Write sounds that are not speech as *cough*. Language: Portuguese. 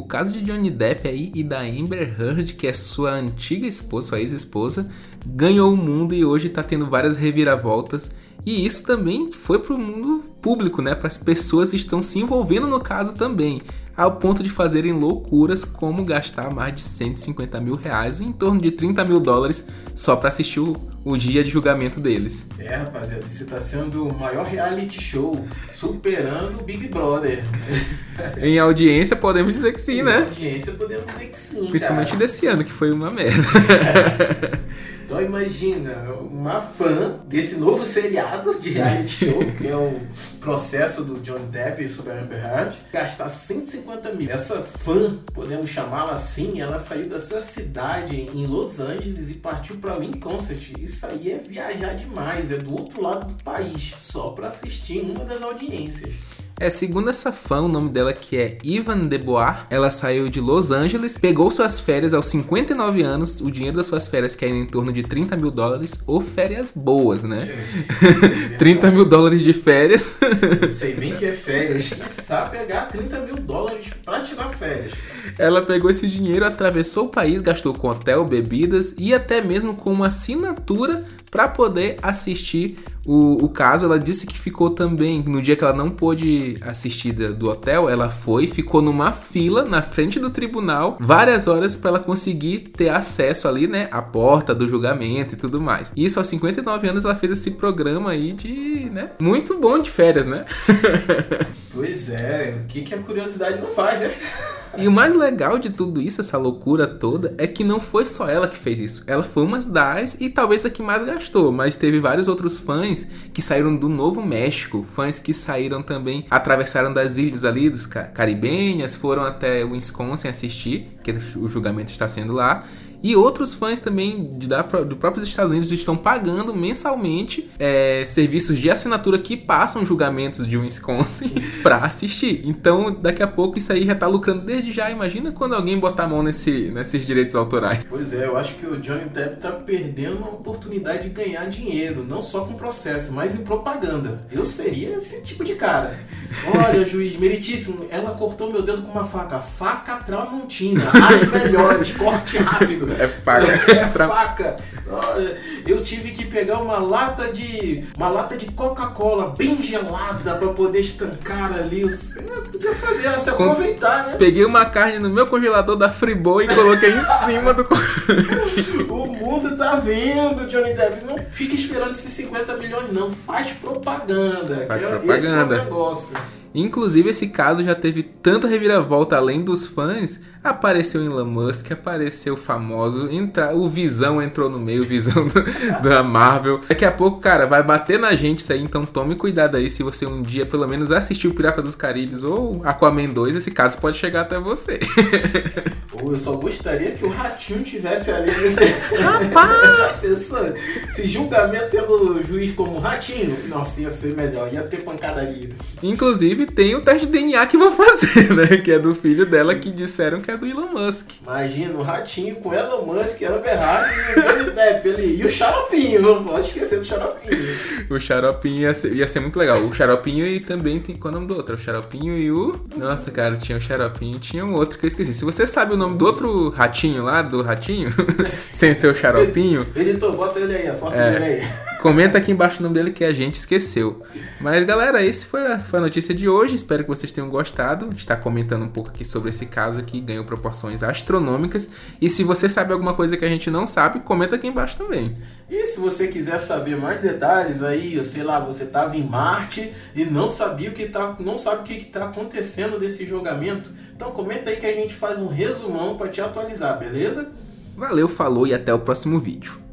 O caso de Johnny Depp aí e da Amber Heard, que é sua antiga esposa, sua ex-esposa, ganhou o mundo e hoje tá tendo várias reviravoltas. E isso também foi pro mundo público, né? Para as pessoas que estão se envolvendo no caso também ao ponto de fazerem loucuras como gastar mais de 150 mil reais, em torno de 30 mil dólares, só para assistir o, o, dia de julgamento deles. É, rapaziada, você está sendo o maior reality show, superando o Big Brother. *laughs* em audiência, podemos dizer que sim, em né? Em audiência, podemos dizer que sim. Principalmente cara. desse ano, que foi uma merda. *laughs* Então imagina, uma fã desse novo seriado de reality show, que é o processo do John Depp sobre a Amber Heard, gastar 150 mil. Essa fã, podemos chamá-la assim, ela saiu da sua cidade em Los Angeles e partiu para o Concert. Isso aí é viajar demais, é do outro lado do país, só para assistir uma das audiências. É, segundo essa fã, o nome dela que é Ivan Debois, ela saiu de Los Angeles, pegou suas férias aos 59 anos, o dinheiro das suas férias é em torno de 30 mil dólares, ou férias boas, né? *laughs* É, 30 mil dólares de férias. Sei bem que é férias, quem sabe pegar 30 mil dólares pra tirar férias. Ela pegou esse dinheiro, atravessou o país, gastou com hotel, bebidas e até mesmo com uma assinatura para poder assistir o, o, caso. Ela disse que ficou também, no dia que ela não pôde assistir do hotel, ela foi, ficou numa fila na frente do tribunal várias horas para ela conseguir ter acesso ali, né, à porta do julgamento e tudo mais. Isso aos 59 anos ela fez esse programa aí de, né, muito bom de férias, né? *laughs* pois é, o que, que a curiosidade não faz, né? E o mais legal de tudo isso, essa loucura toda, é que não foi só ela que fez isso. Ela foi uma das e talvez a que mais gastou, mas teve vários outros fãs que saíram do Novo México, fãs que saíram também, atravessaram das ilhas ali dos caribenhas, foram até Wisconsin assistir, que o julgamento está sendo lá. E outros fãs também de, da, do próprios Estados Unidos estão pagando mensalmente é, serviços de assinatura que passam julgamentos de Wisconsin *laughs* para assistir. Então, daqui a pouco isso aí já tá lucrando desde já. Imagina quando alguém botar a mão nesse, nesses direitos autorais. Pois é, eu acho que o Johnny Depp tá perdendo uma oportunidade de ganhar dinheiro, não só com processo, mas em propaganda. Eu seria esse tipo de cara. Olha, juiz, meritíssimo, ela cortou meu dedo com uma faca. Faca Tramontina, as melhores, corte rápido. É faca. *laughs* É faca. Eu tive que pegar uma lata de uma lata de Coca-Cola bem gelada para poder estancar ali. Eu podia fazer, se aproveitar, né? Peguei uma carne no meu congelador da Friboi e coloquei em cima do *laughs* O mundo tá vendo, Johnny Depp. Não fica esperando esses 50 milhões, não. Faz propaganda. Faz é, propaganda. Esse é o negócio. Inclusive, esse caso já teve tanta reviravolta além dos fãs. Apareceu Elon Musk, apareceu famoso, entra, o Visão entrou no meio, o Visão *laughs* do, da Marvel. Daqui a pouco, cara, vai bater na gente isso aí, então tome cuidado aí se você um dia pelo menos assistiu Pirata dos Caribes ou Aquaman 2, esse caso pode chegar até você. *laughs* Ou eu só gostaria que o Ratinho tivesse ali nesse. *laughs* Rapaz! Se julgamento pelo juiz como Ratinho, nossa, ia ser melhor, ia ter pancadaria. Inclusive, tem o teste de DNA que vou fazer, né? Que é do filho dela que disseram que é do Elon Musk. Imagina o Ratinho com Elon Musk, Amber Heard e Depp ali. E o Xaropinho, não pode esquecer do Xaropinho. O Xaropinho ia ser, ia ser muito legal. O Xaropinho e também tem qual é o nome do outro? O Xaropinho e o. Nossa, cara, tinha o Xaropinho tinha um outro que eu esqueci. Se você sabe o nome do outro ratinho lá, do ratinho, *laughs* sem ser o Xaropinho. Editor, bota ele aí, a foto é. dele aí. Comenta aqui embaixo o nome dele que a gente esqueceu. Mas galera, esse foi a, foi a notícia de hoje. Espero que vocês tenham gostado. A gente está comentando um pouco aqui sobre esse caso que ganhou proporções astronômicas. E se você sabe alguma coisa que a gente não sabe, comenta aqui embaixo também. E se você quiser saber mais detalhes aí, sei lá, você estava em Marte e não sabia o que tá, não sabe o que está acontecendo desse julgamento, então comenta aí que a gente faz um resumão para te atualizar, beleza? Valeu, falou e até o próximo vídeo.